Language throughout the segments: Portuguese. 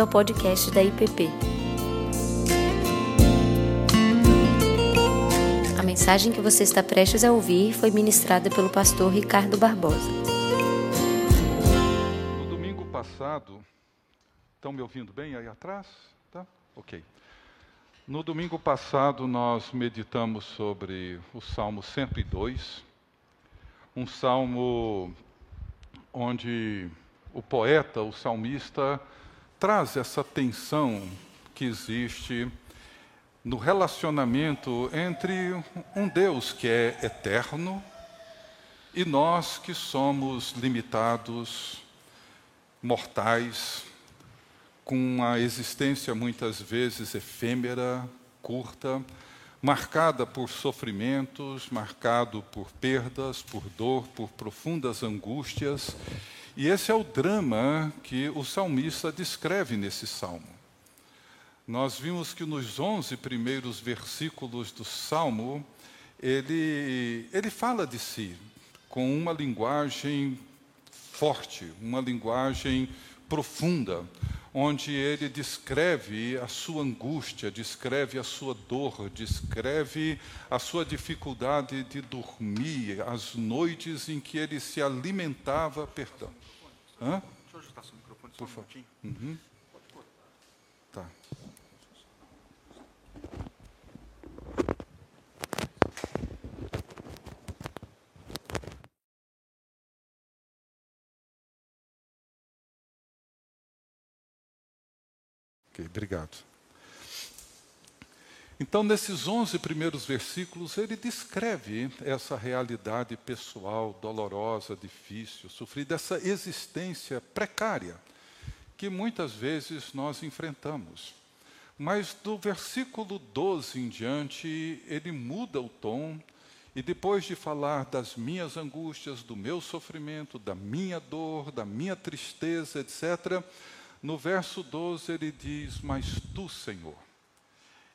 bem-vindo ao podcast da IPP. A mensagem que você está prestes a ouvir foi ministrada pelo pastor Ricardo Barbosa. No domingo passado, estão me ouvindo bem aí atrás? Tá? Ok. No domingo passado, nós meditamos sobre o Salmo 102, um salmo onde o poeta, o salmista, traz essa tensão que existe no relacionamento entre um Deus que é eterno e nós que somos limitados, mortais, com uma existência muitas vezes efêmera, curta, marcada por sofrimentos, marcado por perdas, por dor, por profundas angústias e esse é o drama que o salmista descreve nesse salmo. Nós vimos que nos 11 primeiros versículos do salmo, ele, ele fala de si com uma linguagem forte, uma linguagem profunda, onde ele descreve a sua angústia, descreve a sua dor, descreve a sua dificuldade de dormir, as noites em que ele se alimentava, perdão. Hã? Deixa eu ajustar seu microfone só um minutinho. Uhum. Obrigado. Então, nesses 11 primeiros versículos, ele descreve essa realidade pessoal, dolorosa, difícil, sofrida, essa existência precária que muitas vezes nós enfrentamos. Mas do versículo 12 em diante, ele muda o tom e depois de falar das minhas angústias, do meu sofrimento, da minha dor, da minha tristeza, etc., no verso 12 ele diz: Mas tu, Senhor.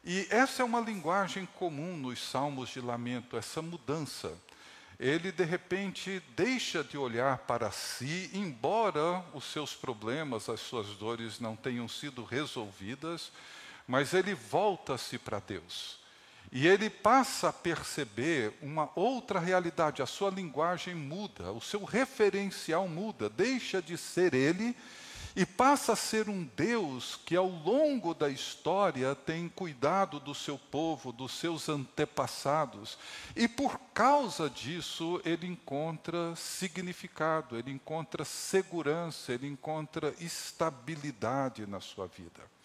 E essa é uma linguagem comum nos salmos de lamento, essa mudança. Ele, de repente, deixa de olhar para si, embora os seus problemas, as suas dores não tenham sido resolvidas, mas ele volta-se para Deus. E ele passa a perceber uma outra realidade, a sua linguagem muda, o seu referencial muda, deixa de ser ele e passa a ser um Deus que, ao longo da história, tem cuidado do seu povo, dos seus antepassados, e por causa disso ele encontra significado, ele encontra segurança, ele encontra estabilidade na sua vida.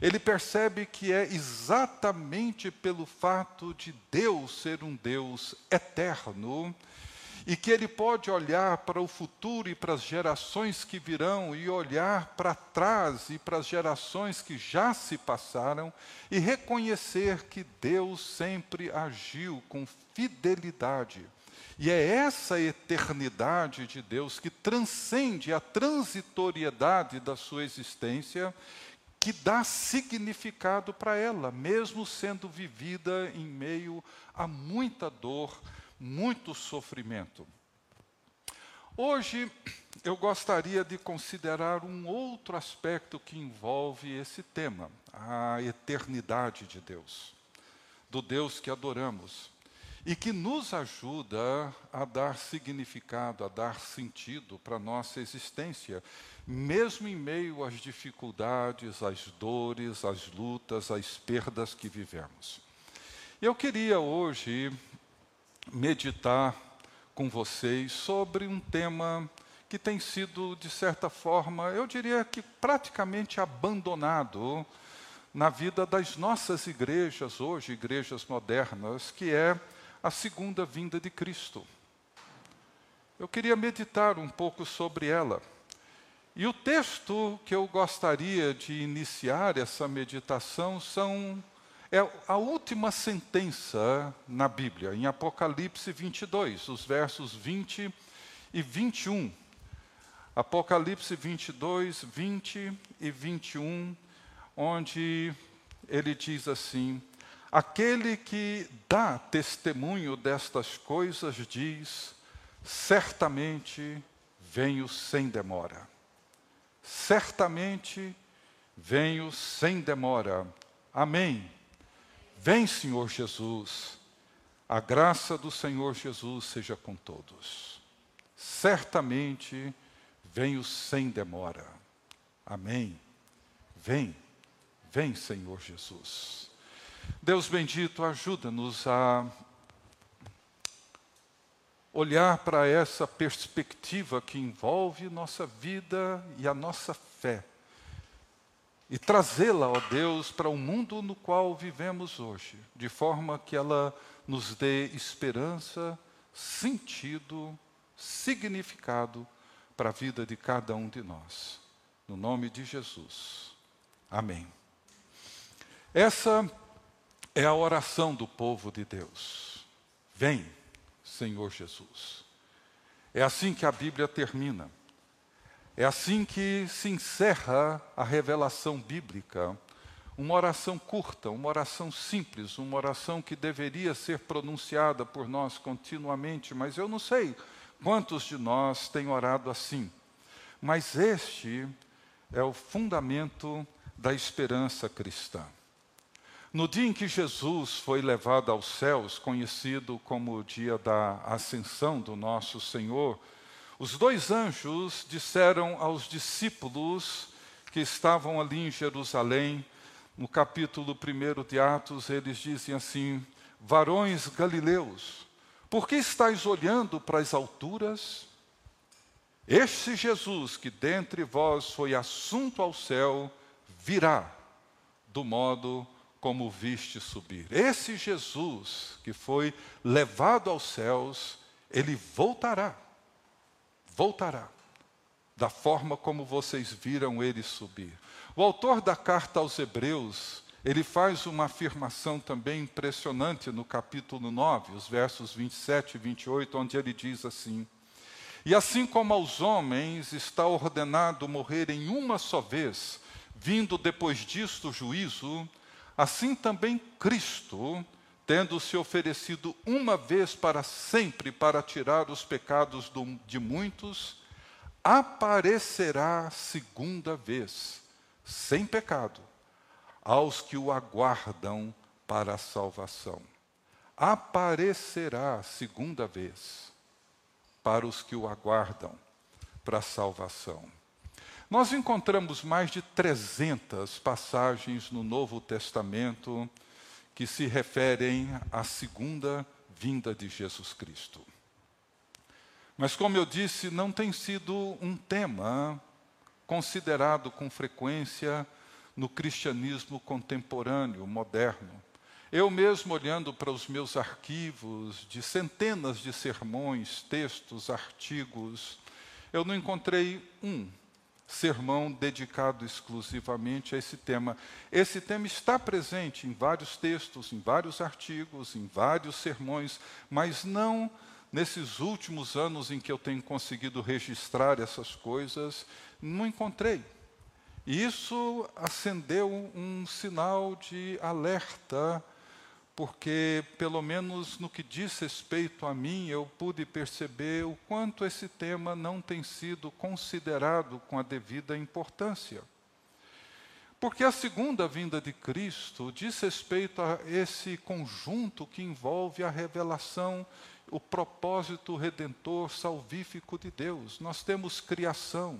Ele percebe que é exatamente pelo fato de Deus ser um Deus eterno e que ele pode olhar para o futuro e para as gerações que virão, e olhar para trás e para as gerações que já se passaram, e reconhecer que Deus sempre agiu com fidelidade. E é essa eternidade de Deus que transcende a transitoriedade da sua existência, que dá significado para ela, mesmo sendo vivida em meio a muita dor, muito sofrimento. Hoje eu gostaria de considerar um outro aspecto que envolve esse tema, a eternidade de Deus, do Deus que adoramos, e que nos ajuda a dar significado, a dar sentido para a nossa existência, mesmo em meio às dificuldades, às dores, às lutas, às perdas que vivemos. Eu queria hoje meditar com vocês sobre um tema que tem sido, de certa forma, eu diria que praticamente abandonado na vida das nossas igrejas hoje, igrejas modernas, que é a segunda vinda de Cristo. Eu queria meditar um pouco sobre ela. E o texto que eu gostaria de iniciar essa meditação são é a última sentença na Bíblia, em Apocalipse 22, os versos 20 e 21. Apocalipse 22, 20 e 21, onde ele diz assim: Aquele que dá testemunho destas coisas diz: certamente venho sem demora. Certamente venho sem demora. Amém. Vem, Senhor Jesus. A graça do Senhor Jesus seja com todos. Certamente venho sem demora. Amém. Vem, vem, Senhor Jesus. Deus bendito, ajuda-nos a olhar para essa perspectiva que envolve nossa vida e a nossa fé e trazê-la, ó Deus, para o mundo no qual vivemos hoje, de forma que ela nos dê esperança, sentido, significado para a vida de cada um de nós. No nome de Jesus. Amém. Essa é a oração do povo de Deus. Vem, Senhor Jesus. É assim que a Bíblia termina. É assim que se encerra a revelação bíblica. Uma oração curta, uma oração simples, uma oração que deveria ser pronunciada por nós continuamente, mas eu não sei quantos de nós têm orado assim. Mas este é o fundamento da esperança cristã. No dia em que Jesus foi levado aos céus, conhecido como o dia da ascensão do nosso Senhor, os dois anjos disseram aos discípulos que estavam ali em Jerusalém, no capítulo 1 de Atos, eles dizem assim: Varões galileus, por que estáis olhando para as alturas? Este Jesus que dentre vós foi assunto ao céu, virá do modo como viste subir. Esse Jesus que foi levado aos céus, ele voltará voltará, da forma como vocês viram ele subir. O autor da carta aos Hebreus, ele faz uma afirmação também impressionante no capítulo 9, os versos 27 e 28, onde ele diz assim: E assim como aos homens está ordenado morrer em uma só vez, vindo depois disto o juízo, assim também Cristo tendo se oferecido uma vez para sempre para tirar os pecados do, de muitos, aparecerá segunda vez, sem pecado, aos que o aguardam para a salvação. Aparecerá segunda vez para os que o aguardam para a salvação. Nós encontramos mais de 300 passagens no Novo Testamento que se referem à segunda vinda de Jesus Cristo. Mas, como eu disse, não tem sido um tema considerado com frequência no cristianismo contemporâneo, moderno. Eu mesmo, olhando para os meus arquivos de centenas de sermões, textos, artigos, eu não encontrei um sermão dedicado exclusivamente a esse tema. Esse tema está presente em vários textos, em vários artigos, em vários sermões, mas não nesses últimos anos em que eu tenho conseguido registrar essas coisas, não encontrei. E isso acendeu um sinal de alerta porque, pelo menos no que diz respeito a mim, eu pude perceber o quanto esse tema não tem sido considerado com a devida importância. Porque a segunda vinda de Cristo diz respeito a esse conjunto que envolve a revelação, o propósito redentor salvífico de Deus. Nós temos criação,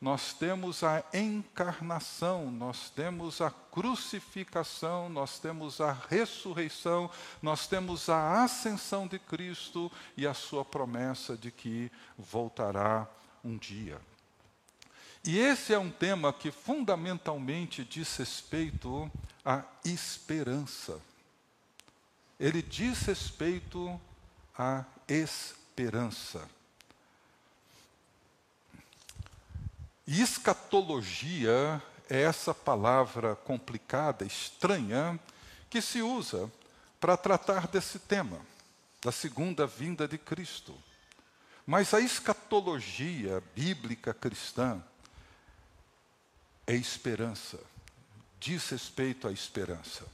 nós temos a encarnação, nós temos a crucificação, nós temos a ressurreição, nós temos a ascensão de Cristo e a sua promessa de que voltará um dia. E esse é um tema que fundamentalmente diz respeito à esperança. Ele diz respeito à esperança. E escatologia é essa palavra complicada, estranha, que se usa para tratar desse tema, da segunda vinda de Cristo. Mas a escatologia bíblica cristã é esperança, diz respeito à esperança.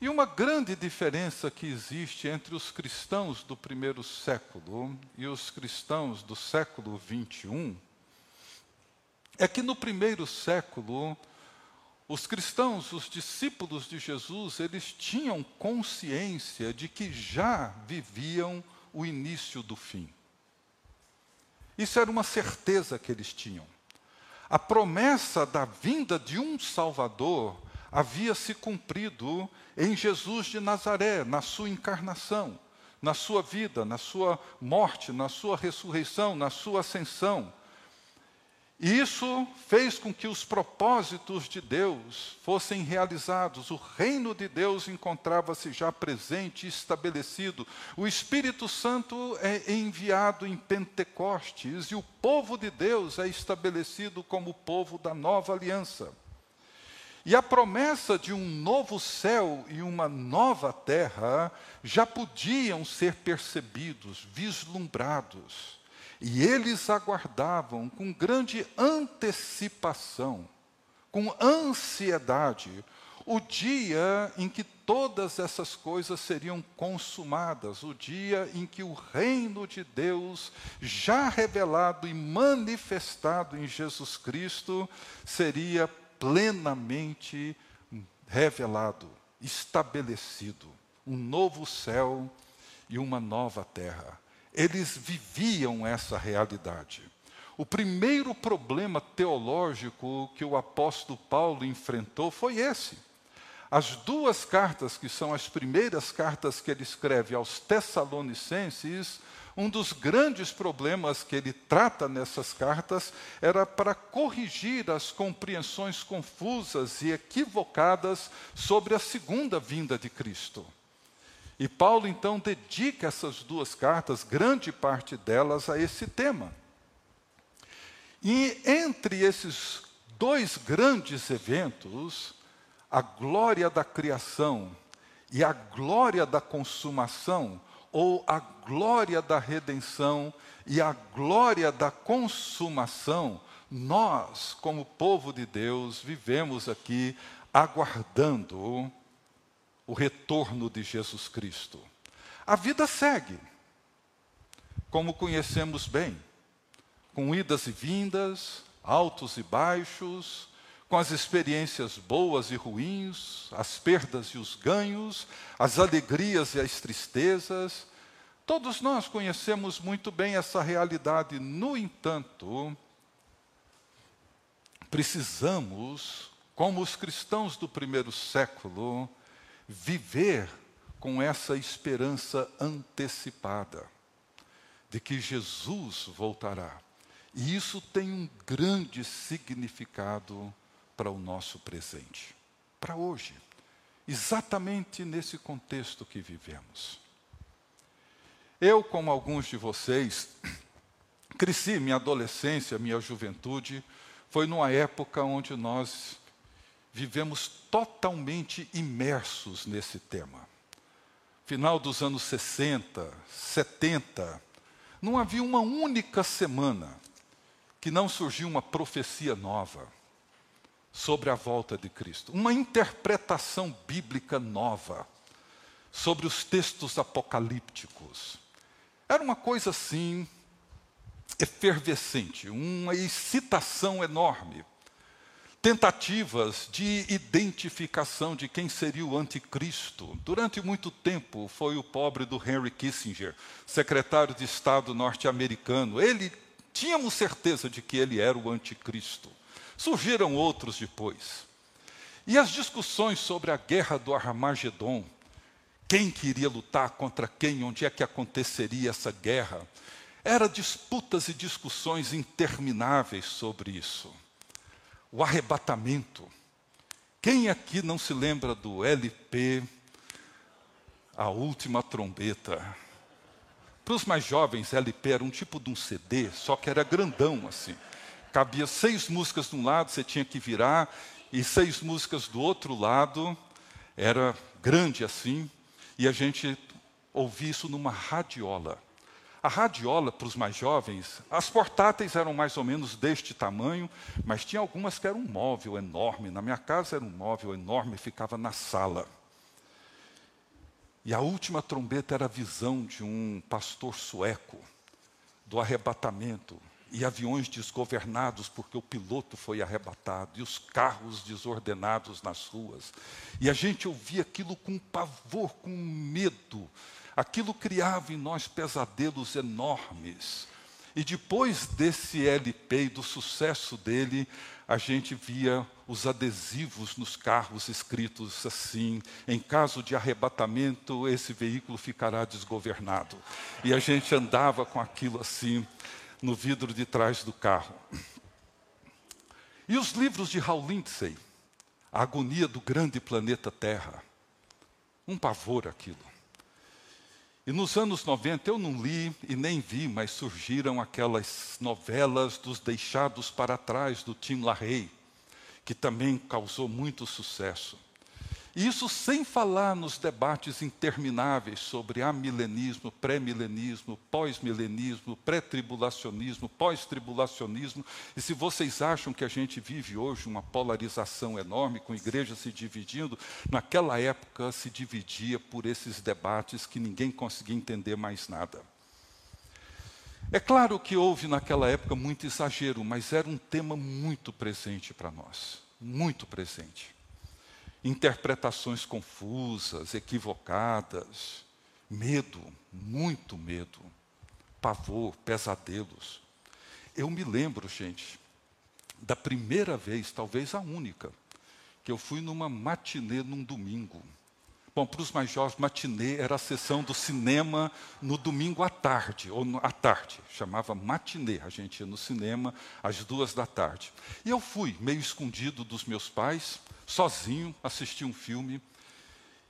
E uma grande diferença que existe entre os cristãos do primeiro século e os cristãos do século 21 é que no primeiro século Os cristãos, os discípulos de Jesus, eles tinham consciência de que já viviam o início do fim. Isso era uma certeza que eles tinham. A promessa da vinda de um Salvador havia se cumprido em Jesus de Nazaré, na sua encarnação, na sua vida, na sua morte, na sua ressurreição, na sua ascensão. E isso fez com que os propósitos de Deus fossem realizados. O reino de Deus encontrava-se já presente estabelecido. O Espírito Santo é enviado em Pentecostes e o povo de Deus é estabelecido como o povo da nova aliança. E a promessa de um novo céu e uma nova terra já podiam ser percebidos, vislumbrados. E eles aguardavam com grande antecipação, com ansiedade, o dia em que todas essas coisas seriam consumadas, o dia em que o reino de Deus, já revelado e manifestado em Jesus Cristo, seria plenamente revelado, estabelecido, um novo céu e uma nova terra. Eles viviam essa realidade. O primeiro problema teológico que o apóstolo Paulo enfrentou foi esse. As duas cartas, que são as primeiras cartas que ele escreve aos Tessalonicenses, um dos grandes problemas que ele trata nessas cartas era para corrigir as compreensões confusas e equivocadas sobre a segunda vinda de Cristo. E Paulo então dedica essas duas cartas, grande parte delas, a esse tema. E entre esses dois grandes eventos, a glória da criação e a glória da consumação, ou a glória da redenção e a glória da consumação, nós, como povo de Deus, vivemos aqui aguardando o retorno de Jesus Cristo. A vida segue, como conhecemos bem, com idas e vindas, altos e baixos, com as experiências boas e ruins, as perdas e os ganhos, as alegrias e as tristezas. Todos nós conhecemos muito bem essa realidade, no entanto, precisamos, como os cristãos do primeiro século, viver com essa esperança antecipada de que Jesus voltará. E isso tem um grande significado para o nosso presente, para hoje, exatamente nesse contexto que vivemos. Eu, como alguns de vocês, cresci minha adolescência, minha juventude, foi numa época onde nós vivemos totalmente imersos nesse tema. Final dos anos 60, 70, não havia uma única semana que não surgiu uma profecia nova sobre a volta de Cristo, uma interpretação bíblica nova sobre os textos apocalípticos. Era uma coisa assim, efervescente, uma excitação enorme. Tentativas de identificação de quem seria o anticristo. Durante muito tempo foi o pobre do Henry Kissinger, secretário de Estado norte-americano. Ele tínhamos certeza de que ele era o anticristo. Surgiram outros depois. E as discussões sobre a guerra do Armagedon, quem queria lutar contra quem, onde é que aconteceria essa guerra, eram disputas e discussões intermináveis sobre isso. O arrebatamento. Quem aqui não se lembra do LP, A Última Trombeta? Para os mais jovens, LP era um tipo de um CD, só que era grandão assim cabia seis músicas de um lado, você tinha que virar, e seis músicas do outro lado, era grande assim, e a gente ouvia isso numa radiola. A radiola, para os mais jovens, as portáteis eram mais ou menos deste tamanho, mas tinha algumas que eram um móvel enorme. Na minha casa era um móvel enorme, ficava na sala. E a última trombeta era a visão de um pastor sueco, do arrebatamento, e aviões desgovernados porque o piloto foi arrebatado, e os carros desordenados nas ruas. E a gente ouvia aquilo com pavor, com medo. Aquilo criava em nós pesadelos enormes. E depois desse LP e do sucesso dele, a gente via os adesivos nos carros escritos assim: em caso de arrebatamento, esse veículo ficará desgovernado. E a gente andava com aquilo assim no vidro de trás do carro. E os livros de Hal Lindsey, A Agonia do Grande Planeta Terra. Um pavor aquilo. E nos anos 90 eu não li e nem vi, mas surgiram aquelas novelas dos Deixados para Trás do Tim LaHaye, que também causou muito sucesso. Isso sem falar nos debates intermináveis sobre amilenismo, pré-milenismo, pós-milenismo, pré-tribulacionismo, pós-tribulacionismo. E se vocês acham que a gente vive hoje uma polarização enorme, com igrejas se dividindo, naquela época se dividia por esses debates que ninguém conseguia entender mais nada. É claro que houve naquela época muito exagero, mas era um tema muito presente para nós, muito presente interpretações confusas, equivocadas, medo, muito medo, pavor, pesadelos. Eu me lembro, gente, da primeira vez, talvez a única, que eu fui numa matinê num domingo. Bom, para os mais jovens, matinê era a sessão do cinema no domingo à tarde, ou à tarde, chamava matinê. A gente ia no cinema às duas da tarde. E eu fui, meio escondido dos meus pais, sozinho, assisti um filme.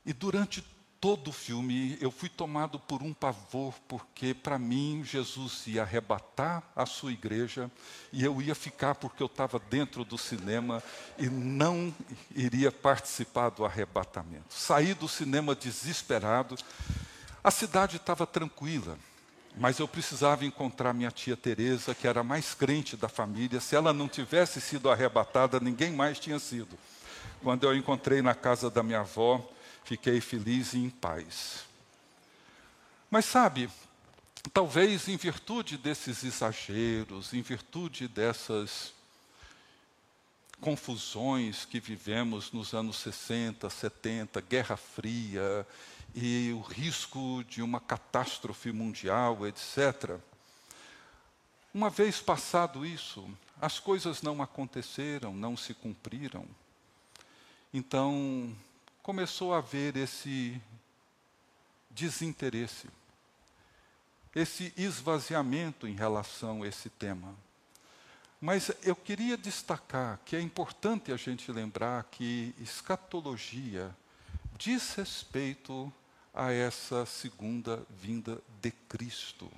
E durante todo o filme eu fui tomado por um pavor, porque para mim Jesus ia arrebatar a sua igreja e eu ia ficar porque eu estava dentro do cinema e não iria participar do arrebatamento. Saí do cinema desesperado. A cidade estava tranquila, mas eu precisava encontrar minha tia Teresa, que era a mais crente da família. Se ela não tivesse sido arrebatada, ninguém mais tinha sido. Quando eu encontrei na casa da minha avó, fiquei feliz e em paz. Mas sabe, talvez em virtude desses exageros, em virtude dessas confusões que vivemos nos anos 60, 70, Guerra Fria e o risco de uma catástrofe mundial, etc. Uma vez passado isso, as coisas não aconteceram, não se cumpriram. Então, começou a haver esse desinteresse, esse esvaziamento em relação a esse tema. Mas eu queria destacar que é importante a gente lembrar que escatologia diz respeito a essa segunda vinda de Cristo.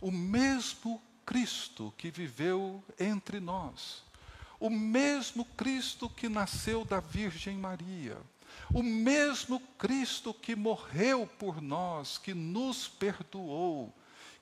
O mesmo Cristo que viveu entre nós, o mesmo Cristo que nasceu da Virgem Maria, o mesmo Cristo que morreu por nós, que nos perdoou,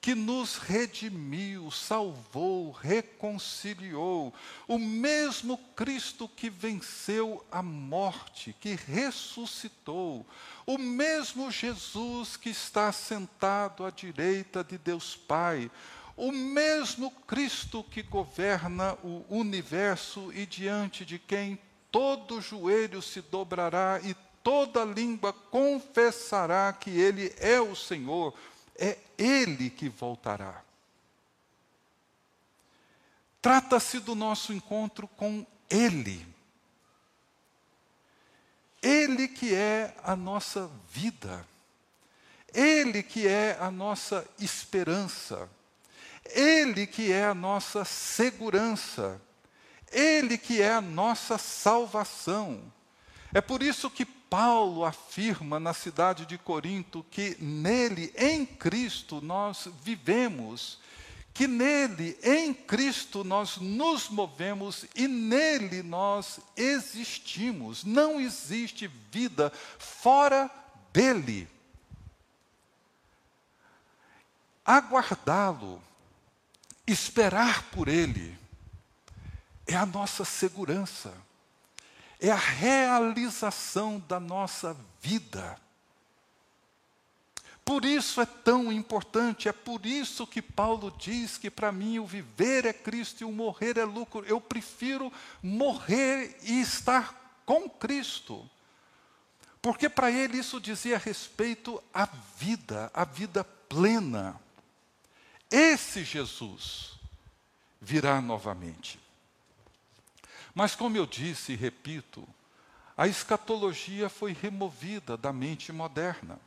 que nos redimiu, salvou, reconciliou, o mesmo Cristo que venceu a morte, que ressuscitou, o mesmo Jesus que está sentado à direita de Deus Pai, o mesmo Cristo que governa o universo e diante de quem todo joelho se dobrará e toda língua confessará que Ele é o Senhor, é Ele que voltará. Trata-se do nosso encontro com Ele. Ele que é a nossa vida. Ele que é a nossa esperança. Ele que é a nossa segurança, Ele que é a nossa salvação. É por isso que Paulo afirma na cidade de Corinto que nele, em Cristo, nós vivemos, que nele, em Cristo, nós nos movemos e nele nós existimos. Não existe vida fora dele. Aguardá-lo Esperar por Ele é a nossa segurança, é a realização da nossa vida. por isso é tão importante, é por isso que Paulo diz que para mim o viver é Cristo e o morrer é lucro. Eu prefiro morrer e estar com Cristo. Porque para ele isso dizia respeito à vida, à vida plena. Esse Jesus virá novamente. Mas, como eu disse e repito, a escatologia foi removida da mente moderna.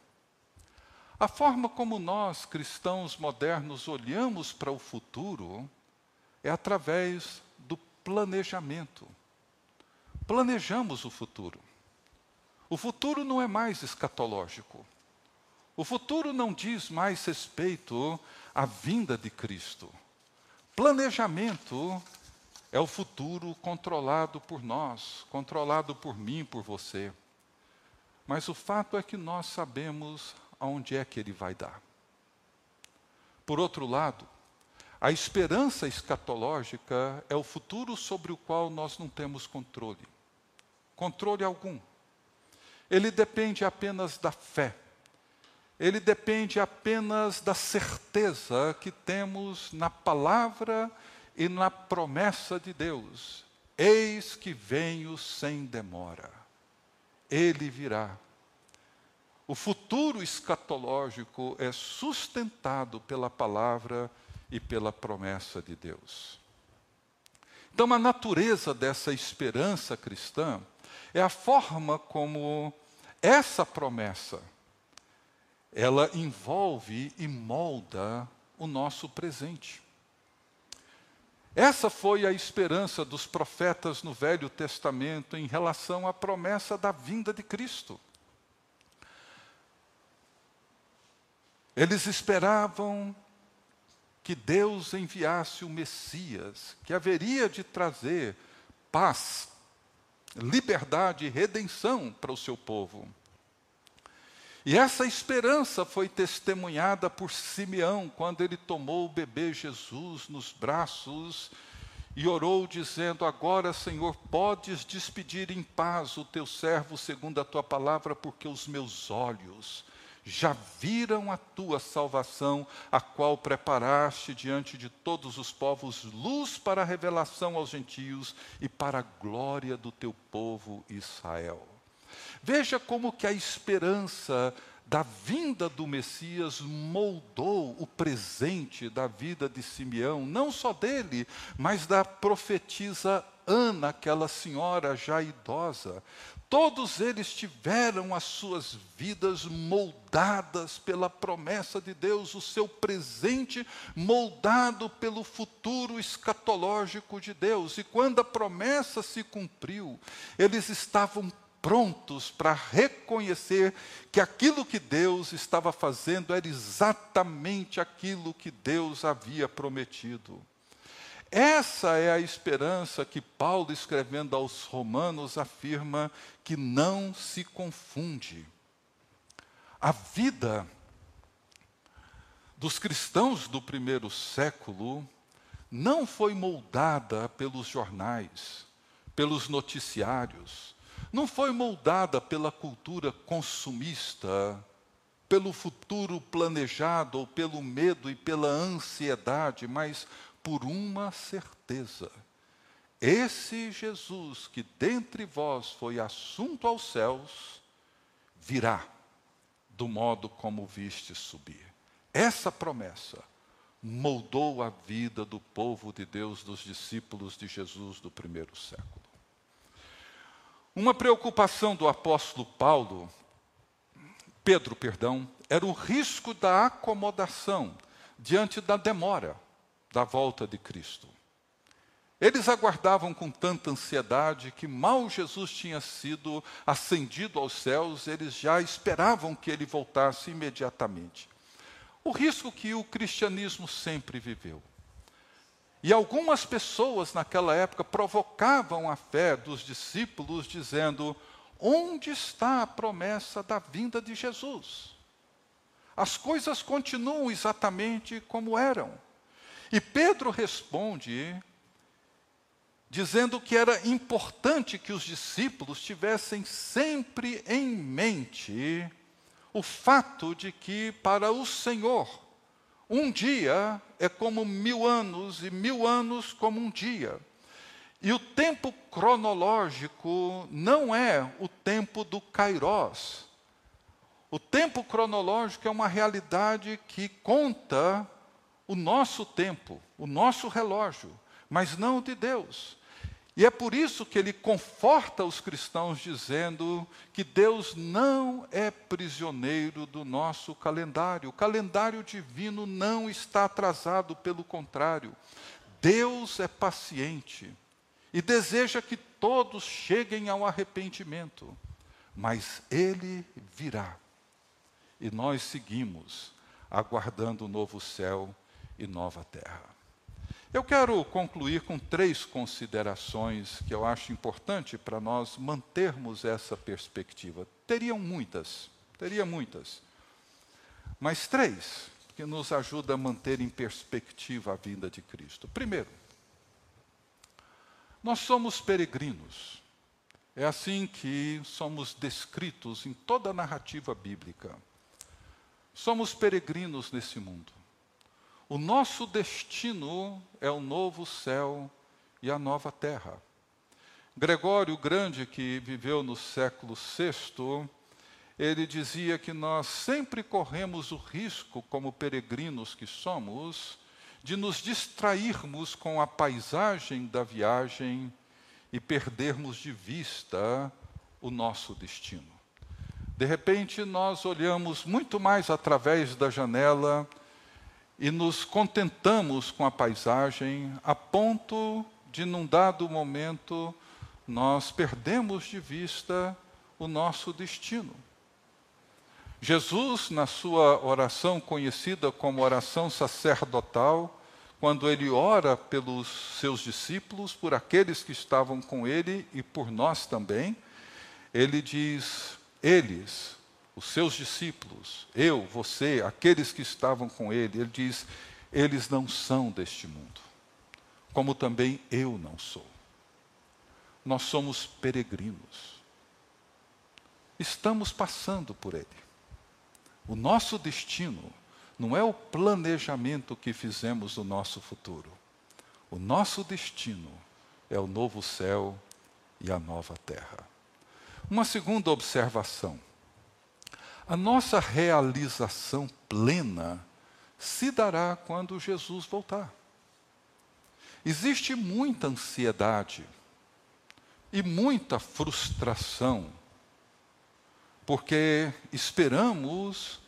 A forma como nós, cristãos modernos, olhamos para o futuro é através do planejamento. Planejamos o futuro. O futuro não é mais escatológico. O futuro não diz mais respeito à vinda de Cristo. Planejamento é o futuro controlado por nós, controlado por mim, por você. Mas o fato é que nós sabemos aonde é que ele vai dar. Por outro lado, a esperança escatológica é o futuro sobre o qual nós não temos controle. Controle algum. Ele depende apenas da fé. Ele depende apenas da certeza que temos na palavra e na promessa de Deus. Eis que venho sem demora. Ele virá. O futuro escatológico é sustentado pela palavra e pela promessa de Deus. Então, a natureza dessa esperança cristã é a forma como essa promessa, ela envolve e molda o nosso presente. Essa foi a esperança dos profetas no Velho Testamento em relação à promessa da vinda de Cristo. Eles esperavam que Deus enviasse o Messias, que haveria de trazer paz, liberdade e redenção para o seu povo. E essa esperança foi testemunhada por Simeão quando ele tomou o bebê Jesus nos braços e orou, dizendo: Agora, Senhor, podes despedir em paz o teu servo segundo a tua palavra, porque os meus olhos já viram a tua salvação, a qual preparaste diante de todos os povos, luz para a revelação aos gentios e para a glória do teu povo Israel. Veja como que a esperança da vinda do Messias moldou o presente da vida de Simeão, não só dele, mas da profetisa Ana, aquela senhora já idosa. Todos eles tiveram as suas vidas moldadas pela promessa de Deus, o seu presente moldado pelo futuro escatológico de Deus. E quando a promessa se cumpriu, eles estavam prontos para reconhecer que aquilo que Deus estava fazendo era exatamente aquilo que Deus havia prometido. Essa é a esperança que Paulo, escrevendo aos Romanos, afirma que não se confunde. A vida dos cristãos do primeiro século não foi moldada pelos jornais, pelos noticiários, não foi moldada pela cultura consumista, pelo futuro planejado ou pelo medo e pela ansiedade, mas por uma certeza. Esse Jesus que dentre vós foi assunto aos céus, virá do modo como viste subir. Essa promessa moldou a vida do povo de Deus, dos discípulos de Jesus do primeiro século. Uma preocupação do apóstolo Paulo, Pedro, perdão, era o risco da acomodação diante da demora da volta de Cristo. Eles aguardavam com tanta ansiedade que, mal Jesus tinha sido ascendido aos céus, eles já esperavam que ele voltasse imediatamente. O risco que o cristianismo sempre viveu. E algumas pessoas naquela época provocavam a fé dos discípulos, dizendo: onde está a promessa da vinda de Jesus? As coisas continuam exatamente como eram. E Pedro responde dizendo que era importante que os discípulos tivessem sempre em mente o fato de que para o Senhor um dia é como mil anos e mil anos como um dia. E o tempo cronológico não é o tempo do Kairós. O tempo cronológico é uma realidade que conta o nosso tempo, o nosso relógio, mas não o de Deus. E é por isso que ele conforta os cristãos dizendo que Deus não é prisioneiro do nosso calendário. O calendário divino não está atrasado, pelo contrário. Deus é paciente e deseja que todos cheguem ao arrependimento, mas ele virá. E nós seguimos aguardando o novo céu e nova terra. Eu quero concluir com três considerações que eu acho importante para nós mantermos essa perspectiva. Teriam muitas, teria muitas, mas três que nos ajudam a manter em perspectiva a vinda de Cristo. Primeiro, nós somos peregrinos. É assim que somos descritos em toda a narrativa bíblica. Somos peregrinos nesse mundo. O nosso destino é o novo céu e a nova terra. Gregório Grande, que viveu no século VI, ele dizia que nós sempre corremos o risco, como peregrinos que somos, de nos distrairmos com a paisagem da viagem e perdermos de vista o nosso destino. De repente, nós olhamos muito mais através da janela e nos contentamos com a paisagem a ponto de, num dado momento, nós perdemos de vista o nosso destino. Jesus, na sua oração conhecida como oração sacerdotal, quando ele ora pelos seus discípulos, por aqueles que estavam com ele e por nós também, ele diz: Eles os seus discípulos, eu, você, aqueles que estavam com ele, ele diz: eles não são deste mundo, como também eu não sou. Nós somos peregrinos. Estamos passando por ele. O nosso destino não é o planejamento que fizemos do nosso futuro. O nosso destino é o novo céu e a nova terra. Uma segunda observação a nossa realização plena se dará quando Jesus voltar. Existe muita ansiedade e muita frustração, porque esperamos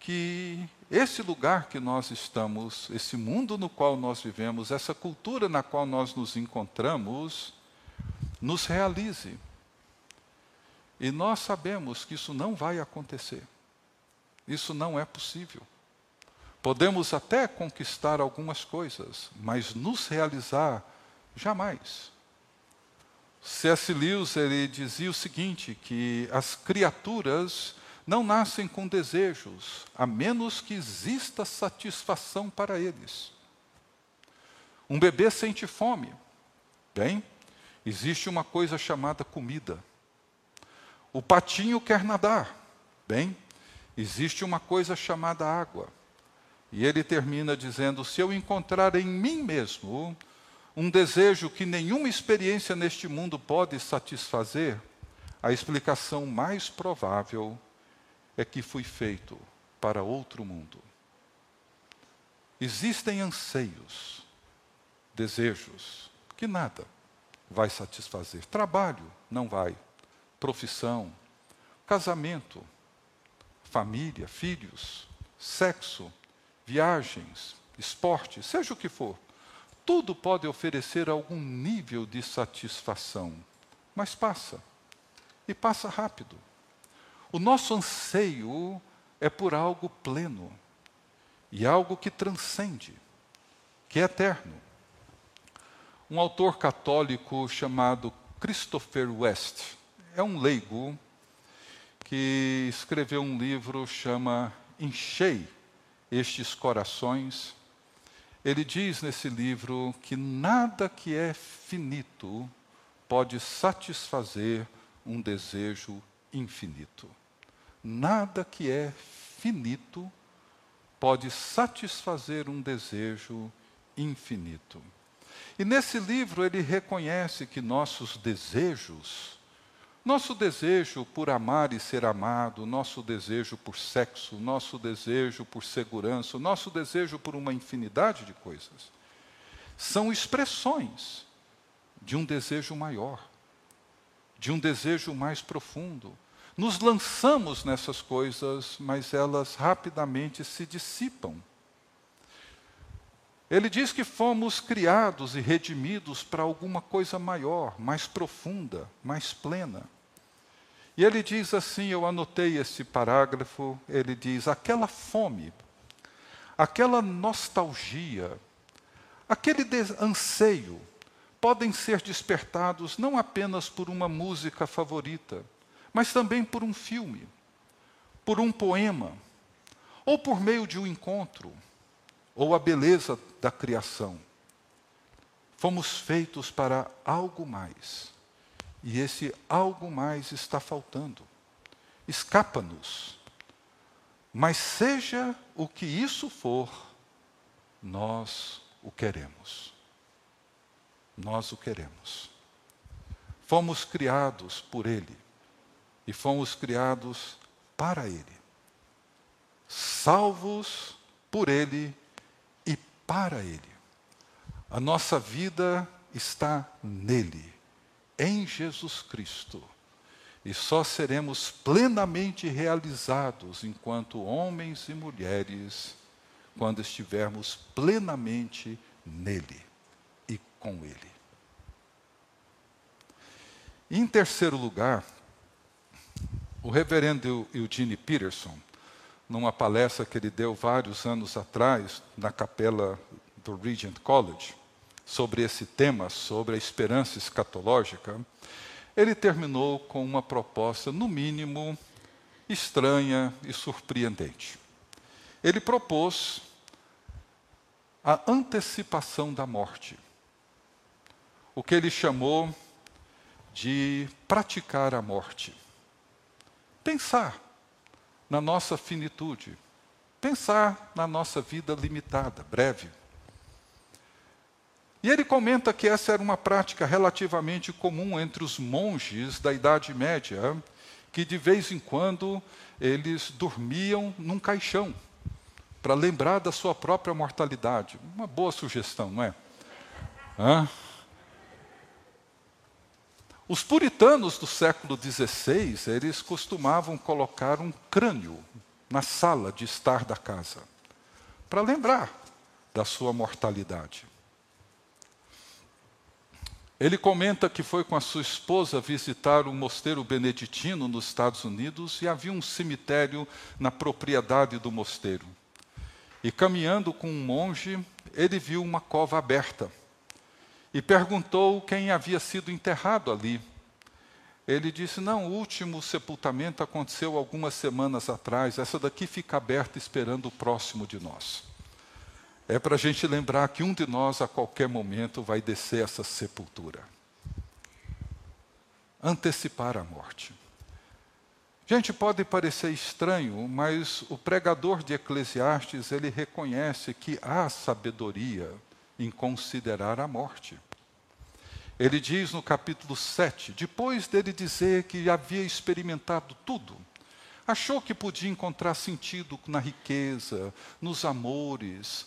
que esse lugar que nós estamos, esse mundo no qual nós vivemos, essa cultura na qual nós nos encontramos, nos realize. E nós sabemos que isso não vai acontecer. Isso não é possível. Podemos até conquistar algumas coisas, mas nos realizar, jamais. C.S. Lewis ele dizia o seguinte, que as criaturas não nascem com desejos, a menos que exista satisfação para eles. Um bebê sente fome. Bem, existe uma coisa chamada comida. O patinho quer nadar. Bem, existe uma coisa chamada água. E ele termina dizendo: se eu encontrar em mim mesmo um desejo que nenhuma experiência neste mundo pode satisfazer, a explicação mais provável é que fui feito para outro mundo. Existem anseios, desejos, que nada vai satisfazer. Trabalho não vai profissão, casamento, família, filhos, sexo, viagens, esporte, seja o que for. Tudo pode oferecer algum nível de satisfação, mas passa. E passa rápido. O nosso anseio é por algo pleno e algo que transcende, que é eterno. Um autor católico chamado Christopher West, é um leigo que escreveu um livro chama Enchei estes corações. Ele diz nesse livro que nada que é finito pode satisfazer um desejo infinito. nada que é finito pode satisfazer um desejo infinito. E nesse livro ele reconhece que nossos desejos, nosso desejo por amar e ser amado, nosso desejo por sexo, nosso desejo por segurança, nosso desejo por uma infinidade de coisas, são expressões de um desejo maior, de um desejo mais profundo. Nos lançamos nessas coisas, mas elas rapidamente se dissipam ele diz que fomos criados e redimidos para alguma coisa maior, mais profunda, mais plena. E ele diz assim: eu anotei esse parágrafo. Ele diz: aquela fome, aquela nostalgia, aquele anseio podem ser despertados não apenas por uma música favorita, mas também por um filme, por um poema, ou por meio de um encontro ou a beleza da criação. Fomos feitos para algo mais. E esse algo mais está faltando. Escapa-nos. Mas seja o que isso for, nós o queremos. Nós o queremos. Fomos criados por Ele e fomos criados para Ele. Salvos por Ele para Ele. A nossa vida está nele, em Jesus Cristo. E só seremos plenamente realizados enquanto homens e mulheres quando estivermos plenamente nele e com ele. Em terceiro lugar, o reverendo Eugene Peterson numa palestra que ele deu vários anos atrás na capela do Regent College, sobre esse tema, sobre a esperança escatológica, ele terminou com uma proposta, no mínimo, estranha e surpreendente. Ele propôs a antecipação da morte, o que ele chamou de praticar a morte. Pensar na nossa finitude, pensar na nossa vida limitada, breve. E ele comenta que essa era uma prática relativamente comum entre os monges da Idade Média, que de vez em quando eles dormiam num caixão, para lembrar da sua própria mortalidade. Uma boa sugestão, não é? Hã? Os puritanos do século XVI, eles costumavam colocar um crânio na sala de estar da casa, para lembrar da sua mortalidade. Ele comenta que foi com a sua esposa visitar um mosteiro beneditino nos Estados Unidos e havia um cemitério na propriedade do mosteiro. E caminhando com um monge, ele viu uma cova aberta e perguntou quem havia sido enterrado ali. Ele disse: Não, o último sepultamento aconteceu algumas semanas atrás, essa daqui fica aberta esperando o próximo de nós. É para a gente lembrar que um de nós, a qualquer momento, vai descer essa sepultura. Antecipar a morte. Gente, pode parecer estranho, mas o pregador de Eclesiastes, ele reconhece que há sabedoria em considerar a morte. Ele diz no capítulo 7, depois dele dizer que havia experimentado tudo, achou que podia encontrar sentido na riqueza, nos amores,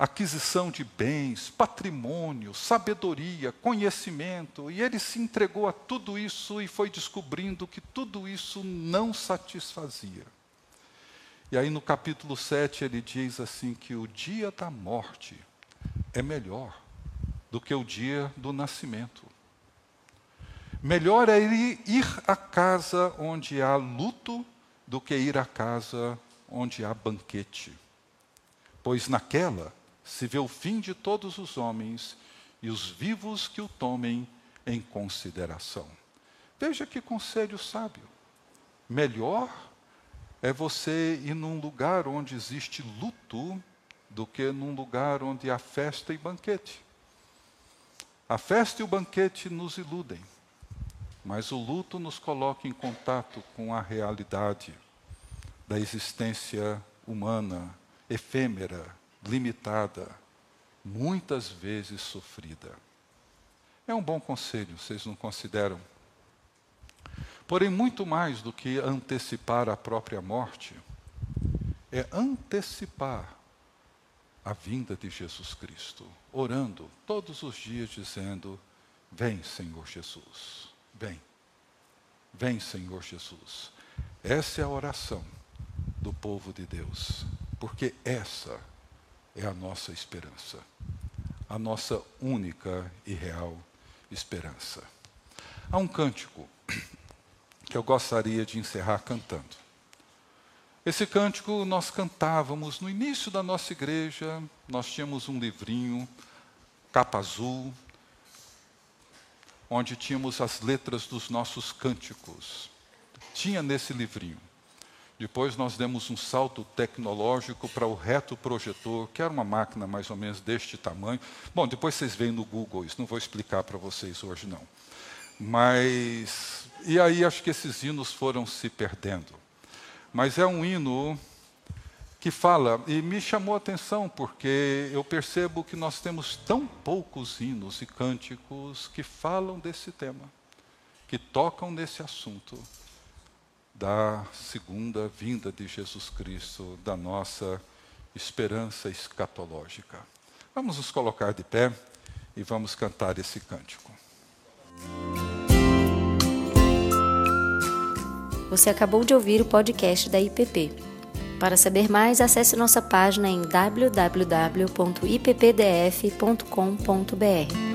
aquisição de bens, patrimônio, sabedoria, conhecimento, e ele se entregou a tudo isso e foi descobrindo que tudo isso não satisfazia. E aí no capítulo 7 ele diz assim que o dia da morte é melhor do que o dia do nascimento. Melhor é ir à casa onde há luto do que ir à casa onde há banquete. Pois naquela se vê o fim de todos os homens e os vivos que o tomem em consideração. Veja que conselho sábio. Melhor é você ir num lugar onde existe luto do que num lugar onde há festa e banquete. A festa e o banquete nos iludem. mas o luto nos coloca em contato com a realidade da existência humana, efêmera, limitada, muitas vezes sofrida. É um bom conselho, vocês não consideram? Porém, muito mais do que antecipar a própria morte, é antecipar a vinda de Jesus Cristo, orando todos os dias, dizendo: Vem, Senhor Jesus, vem, vem, Senhor Jesus. Essa é a oração do povo de Deus, porque essa é a nossa esperança, a nossa única e real esperança. Há um cântico que eu gostaria de encerrar cantando. Esse cântico nós cantávamos no início da nossa igreja, nós tínhamos um livrinho, capa azul, onde tínhamos as letras dos nossos cânticos. Tinha nesse livrinho. Depois nós demos um salto tecnológico para o reto projetor, que era uma máquina mais ou menos deste tamanho. Bom, depois vocês veem no Google isso, não vou explicar para vocês hoje não. Mas e aí acho que esses hinos foram se perdendo. Mas é um hino que fala, e me chamou a atenção, porque eu percebo que nós temos tão poucos hinos e cânticos que falam desse tema, que tocam nesse assunto da segunda vinda de Jesus Cristo, da nossa esperança escatológica. Vamos nos colocar de pé e vamos cantar esse cântico. Você acabou de ouvir o podcast da IPP. Para saber mais, acesse nossa página em www.ippdf.com.br.